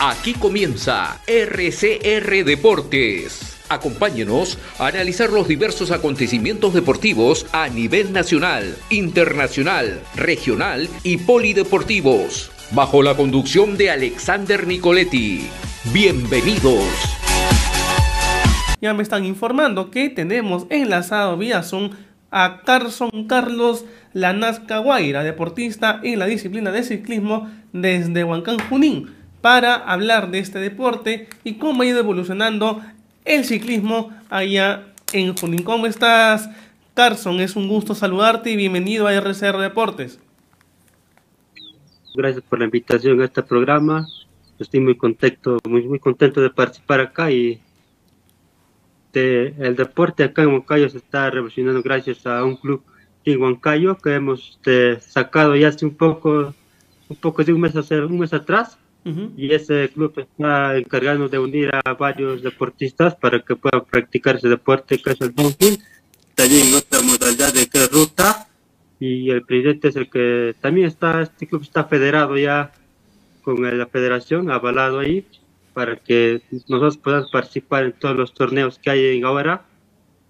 Aquí comienza RCR Deportes. Acompáñenos a analizar los diversos acontecimientos deportivos a nivel nacional, internacional, regional y polideportivos, bajo la conducción de Alexander Nicoletti. Bienvenidos. Ya me están informando que tenemos enlazado vía Zoom a Carson Carlos Lanazca Guaira, deportista en la disciplina de ciclismo desde Huancán Junín, para hablar de este deporte y cómo ha ido evolucionando el ciclismo allá en Junín. ¿Cómo estás, Carson? Es un gusto saludarte y bienvenido a RCR Deportes. Gracias por la invitación a este programa. Estoy muy contento, muy, muy contento de participar acá y el deporte acá en Huancayo se está revolucionando gracias a un club en Huancayo que hemos este, sacado ya hace un poco, un poco de un mes, un mes atrás. Y ese club está encargado de unir a varios deportistas para que puedan practicar ese deporte que es el downhill. También otra modalidad de que ruta. Y el presidente es el que también está, este club está federado ya con la federación, avalado ahí para que nosotros podamos participar en todos los torneos que hay ahora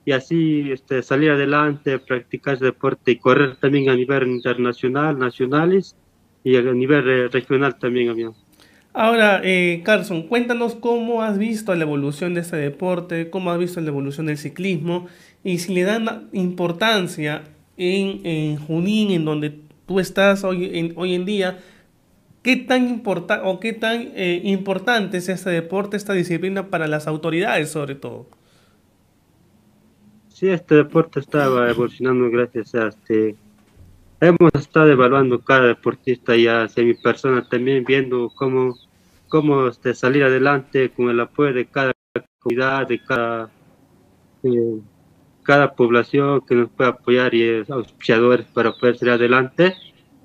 y así este, salir adelante, practicar deporte y correr también a nivel internacional, nacionales y a nivel eh, regional también, amigo. Ahora, eh, Carlson, cuéntanos cómo has visto la evolución de este deporte, cómo has visto la evolución del ciclismo y si le dan importancia en, en Junín, en donde tú estás hoy en, hoy en día, ¿Qué tan, importante o qué tan eh, importante es este deporte, esta disciplina para las autoridades sobre todo? Sí, este deporte estaba evolucionando gracias a este... Hemos estado evaluando cada deportista y hacia mi persona también viendo cómo, cómo este, salir adelante con el apoyo de cada comunidad, de cada, eh, cada población que nos puede apoyar y auspiciadores para poder salir adelante.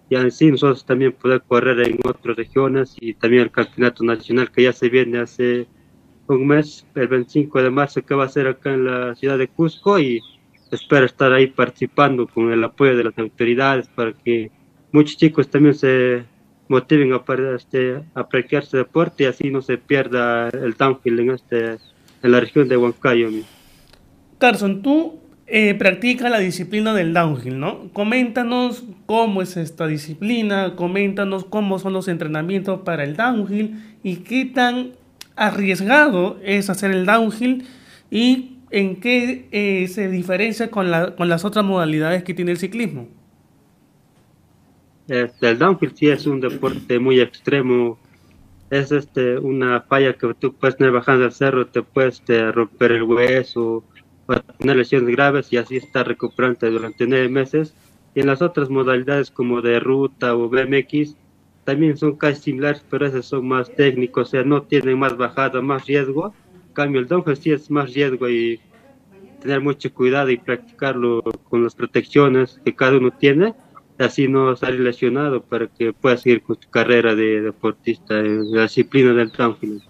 Y así nosotros también poder correr en otras regiones y también el campeonato nacional que ya se viene hace un mes, el 25 de marzo que va a ser acá en la ciudad de Cusco y espero estar ahí participando con el apoyo de las autoridades para que muchos chicos también se motiven a, este, a practicar este deporte y así no se pierda el downhill en, este, en la región de Huancayo. Carson, tú eh, practica la disciplina del downhill, ¿no? Coméntanos cómo es esta disciplina, coméntanos cómo son los entrenamientos para el downhill y qué tan arriesgado es hacer el downhill y en qué eh, se diferencia con, la, con las otras modalidades que tiene el ciclismo. Este, el downhill sí es un deporte muy extremo. Es este, una falla que tú puedes tener bajando el cerro, te puedes este, romper el hueso para tener lesiones graves y así estar recuperante durante nueve meses. Y en las otras modalidades como de ruta o BMX también son casi similares, pero esas son más técnicos, o sea, no tienen más bajada, más riesgo. Cambio, el downhill sí es más riesgo y tener mucho cuidado y practicarlo con las protecciones que cada uno tiene, así no salir lesionado para que pueda seguir con su carrera de deportista en la disciplina del downhill.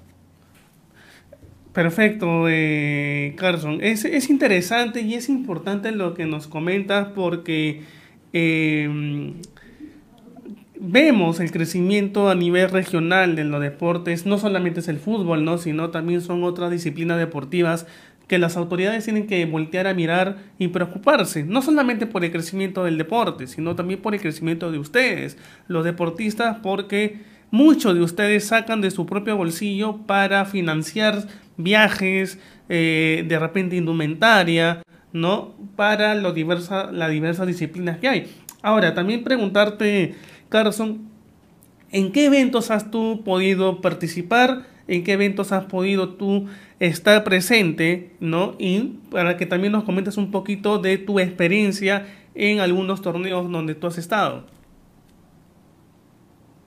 Perfecto, eh, Carson. Es, es, interesante y es importante lo que nos comentas porque em, vemos el crecimiento a nivel regional de los deportes. No solamente es el fútbol, ¿no? sino también son otras disciplinas deportivas que las autoridades tienen que voltear a mirar y preocuparse, no solamente por el crecimiento del deporte, sino también por el crecimiento de ustedes, los deportistas, porque muchos de ustedes sacan de su propio bolsillo para financiar viajes, eh, de repente indumentaria, ¿no? Para diversa, las diversas disciplinas que hay. Ahora, también preguntarte, Carson, ¿en qué eventos has tú podido participar? ¿En qué eventos has podido tú estar presente? ¿No? Y para que también nos comentes un poquito de tu experiencia en algunos torneos donde tú has estado.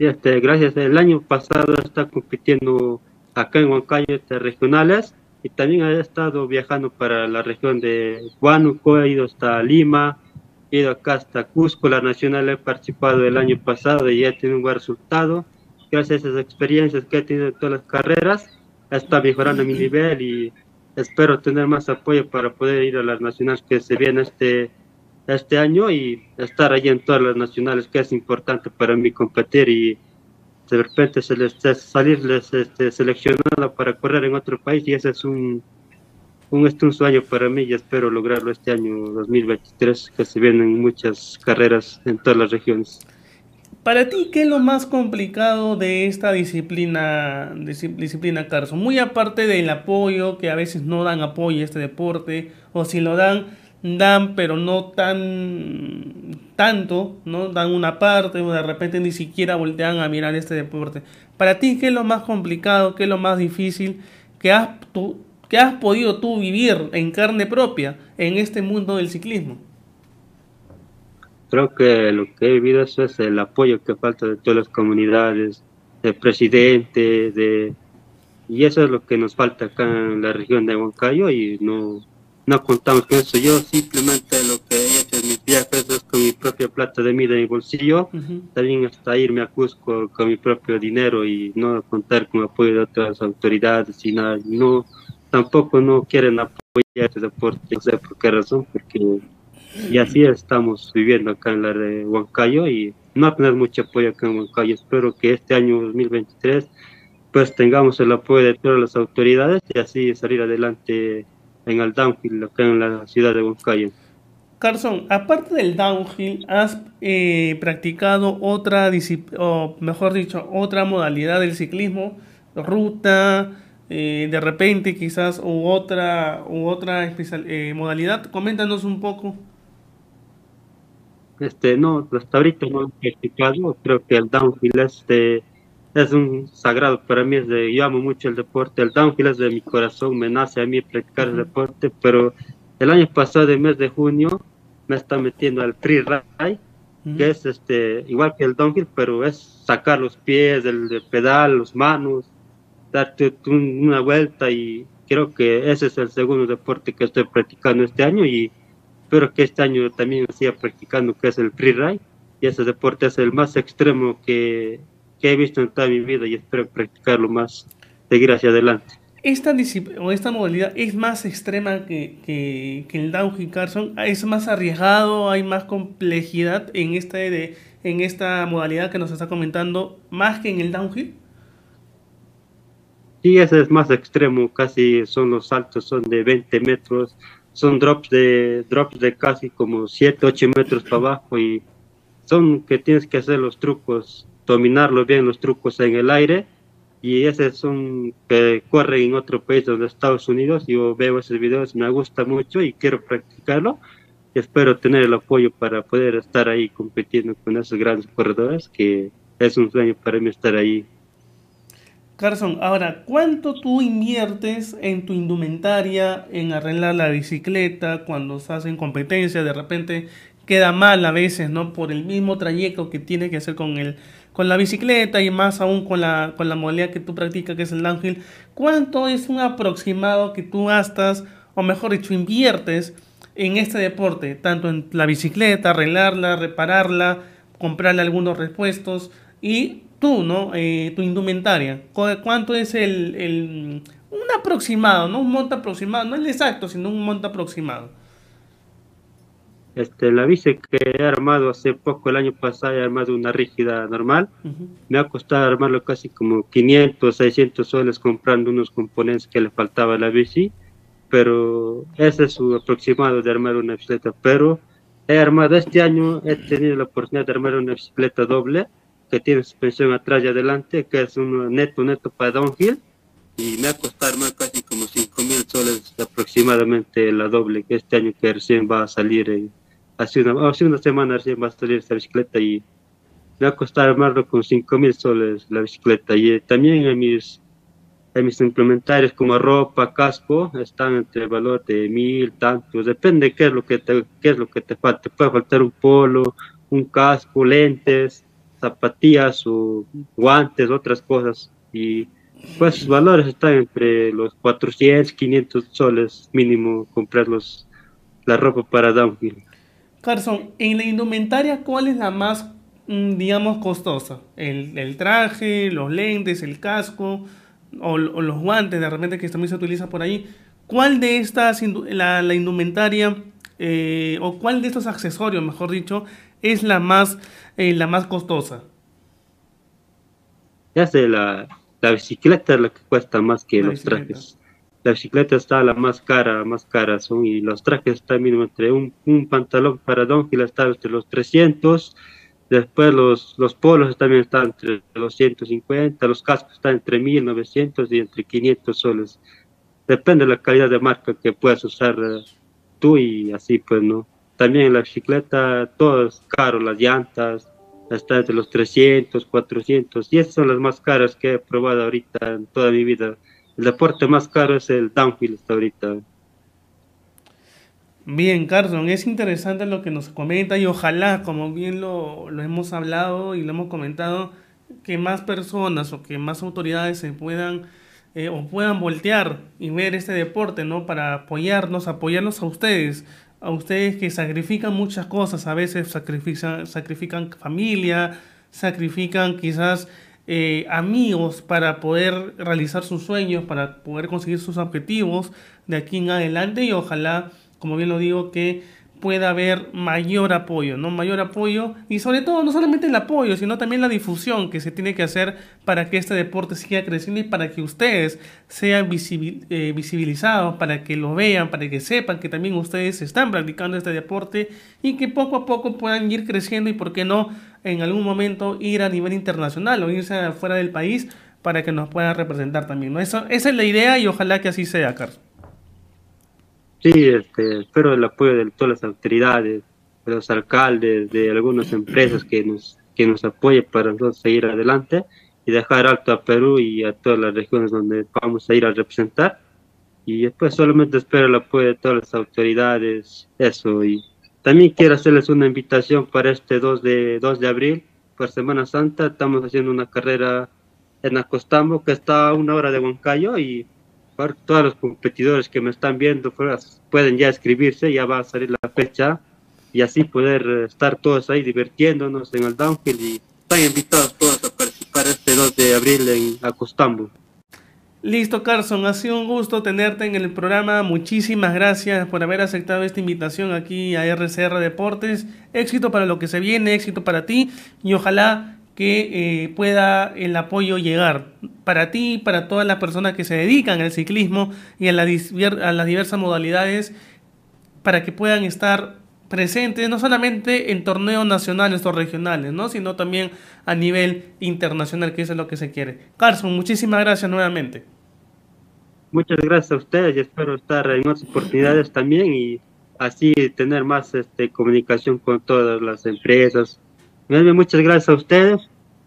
Este, gracias. El año pasado está compitiendo acá en Huancayo este, regionales y también he estado viajando para la región de Huánuco, he ido hasta Lima, ido acá hasta Cusco, la nacional he participado el año pasado y he tenido un buen resultado. Gracias a esas experiencias que he tenido en todas las carreras, está mejorando mi nivel y espero tener más apoyo para poder ir a las nacionales que se vienen este, este año y estar allí en todas las nacionales, que es importante para mí competir y de repente salirles este, seleccionada para correr en otro país y ese es un, un, un sueño para mí y espero lograrlo este año 2023 que se vienen muchas carreras en todas las regiones. Para ti, ¿qué es lo más complicado de esta disciplina, disciplina Carson? Muy aparte del apoyo, que a veces no dan apoyo a este deporte, o si lo dan, dan, pero no tan tanto, ¿no? Dan una parte, o de repente ni siquiera voltean a mirar este deporte. Para ti, ¿qué es lo más complicado, qué es lo más difícil que has, que has podido tú vivir en carne propia en este mundo del ciclismo? creo que lo que he vivido eso es el apoyo que falta de todas las comunidades, del presidente, de y eso es lo que nos falta acá en la región de Huancayo y no, no contamos con eso. Yo simplemente lo que he hecho en mis viajes es con mi propia plata de mí de mi bolsillo, también hasta irme a Cusco con mi propio dinero y no contar con apoyo de otras autoridades y nada. No, tampoco no quieren apoyar este deporte, no sé por qué razón, porque y así estamos viviendo acá en la de Huancayo y no tener mucho apoyo acá en Huancayo. Espero que este año 2023 pues tengamos el apoyo de todas las autoridades y así salir adelante en el downhill acá en la ciudad de Huancayo. Carson, aparte del downhill, ¿has eh, practicado otra o mejor dicho, otra modalidad del ciclismo? Ruta, eh, de repente quizás, u otra, u otra especial, eh, modalidad. Coméntanos un poco. Este, no, hasta ahorita no he practicado, creo que el downhill este, es un sagrado para mí, es de, yo amo mucho el deporte, el downhill es de mi corazón, me nace a mí practicar el deporte, pero el año pasado, el mes de junio, me está metiendo al freeride, que es este, igual que el downhill, pero es sacar los pies del, pedal, los manos, darte una vuelta y creo que ese es el segundo deporte que estoy practicando este año y Espero que este año también siga practicando, que es el freeride, y ese deporte es el más extremo que, que he visto en toda mi vida y espero practicarlo más, seguir hacia adelante. Esta, o esta modalidad es más extrema que, que, que, el downhill Carson, es más arriesgado, hay más complejidad en, esta de, en esta modalidad que nos está comentando, más que en el downhill. Sí, ese es más extremo, casi son los saltos, son de 20 metros, son drops de drops de casi como 7, 8 metros para abajo y son que tienes que hacer los trucos, dominarlo bien los trucos en el aire y ese son que corren en otro país donde Estados Unidos. Yo veo esos videos, me gusta mucho y quiero practicarlo. Y espero tener el apoyo para poder estar ahí compitiendo con esos grandes corredores que es un sueño para mí estar ahí Carson, ahora, ¿cuánto tú inviertes en tu indumentaria, en arreglar la bicicleta, cuando estás en competencia? De repente queda mal a veces, ¿no? Por el mismo trayecto que tiene que hacer con el, con la bicicleta y más aún con la, con la modalidad que tú practicas, que es el downhill. ¿Cuánto es un aproximado que tú gastas, o mejor dicho, inviertes en este deporte? Tanto en la bicicleta, arreglarla, repararla, comprarle algunos repuestos y tú, ¿no? Eh, tu indumentaria. ¿Cuánto es el, el, un aproximado, no un monto aproximado, no el exacto, sino un monto aproximado? Este, la bici que he armado hace poco, el año pasado, he armado una rígida normal. Me ha costado armarlo casi como 500, 600 soles comprando unos componentes que le faltaba a la bici. Pero ese es su aproximado de armar una bicicleta. Pero he armado este año, he tenido la oportunidad de armar una bicicleta doble que tiene suspensión atrás y adelante, que es un neto neto para downhill, y me ha costado más casi como 5 mil soles aproximadamente la doble, que este año que recién va a salir, hace, una, hace una semana recién va a salir esta bicicleta y me ha costado armarlo con 5 mil soles la bicicleta, y también en mis en mis implementarios como ropa, casco, están entre el valor de mil, tantos, depende qué es lo que te, qué es lo que te falta, puede faltar un polo, un casco, lentes, zapatillas o guantes, otras cosas. Y pues sus valores están entre los 400, 500 soles mínimo comprar la ropa para downhill. Carson, en la indumentaria, ¿cuál es la más, mm, digamos, costosa? ¿El, traje, los lentes, el casco o, los guantes de repente que también se utiliza por ahí? ¿Cuál de estas, la, la indumentaria eh, o cuál de estos accesorios, mejor dicho, es la más, eh, la más costosa? Ya sé, la, la bicicleta es la que cuesta más que los trajes. La bicicleta está la más cara, más cara son, y los trajes están mínimo entre un, un pantalón para Don está entre los 300, después los, los polos también están entre los 150, los cascos están entre 1900 y entre 500 soles. Depende de la calidad de marca que puedas usar eh, tú y así pues, ¿no? También la bicicleta, todo es caro, las llantas, está entre los 300, 400, y esas son las más caras que he probado ahorita en toda mi vida. El deporte más caro es el downhill hasta ahorita. Bien, Carson, es interesante lo que nos comenta y ojalá, como bien lo, lo hemos hablado y lo hemos comentado, que más personas o que más autoridades se puedan eh, o puedan voltear y ver este deporte, ¿no? Para apoyarnos, apoyarnos a ustedes, a ustedes que sacrifican muchas cosas, a veces sacrifican, sacrifican familia, sacrifican quizás eh, amigos para poder realizar sus sueños, para poder conseguir sus objetivos de aquí en adelante. Y ojalá, como bien lo digo, que pueda haber mayor apoyo, ¿no? Mayor apoyo y sobre todo no solamente el apoyo, sino también la difusión que se tiene que hacer para que este deporte siga creciendo y para que ustedes sean eh, visibilizados, para que lo vean, para que sepan que también ustedes están practicando este deporte y que poco a poco puedan ir creciendo y por qué no en algún momento ir a nivel internacional o irse fuera del país para que nos puedan representar también, ¿no? Eso, esa es la idea y ojalá que así sea, Carlos. Sí, este, espero el apoyo de todas las autoridades, de los alcaldes, de algunas empresas que nos, que nos apoyen para nosotros seguir adelante y dejar alto a Perú y a todas las regiones donde vamos a ir a representar. Y después solamente espero el apoyo de todas las autoridades, eso. Y también quiero hacerles una invitación para este 2 de, 2 de abril, por Semana Santa. Estamos haciendo una carrera en Acostambo, que está a una hora de Huancayo, y todos los competidores que me están viendo pueden ya escribirse, ya va a salir la fecha y así poder estar todos ahí divirtiéndonos en el downhill y están invitados todos a participar este 2 de abril en Acostambo. Listo, Carson, ha sido un gusto tenerte en el programa. Muchísimas gracias por haber aceptado esta invitación aquí a RCR Deportes. Éxito para lo que se viene, éxito para ti y ojalá que eh, pueda el apoyo llegar para ti, para todas las personas que se dedican al ciclismo y a, las diversas modalidades, para que puedan estar presentes no solamente en torneos nacionales o regionales, ¿no? sino también a nivel internacional, que eso es lo que se quiere. Carson, muchísimas gracias nuevamente. Muchas gracias a ustedes y espero estar en otras oportunidades también y así tener más este, comunicación con todas las empresas, Muchas gracias a ustedes.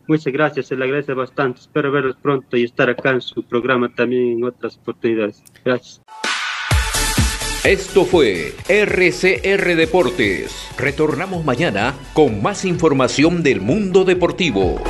Muchas gracias, se le agradece bastante. Espero verlos pronto y estar acá en su programa también en otras oportunidades. Gracias. Esto fue RCR Deportes. Retornamos mañana con más información del mundo deportivo.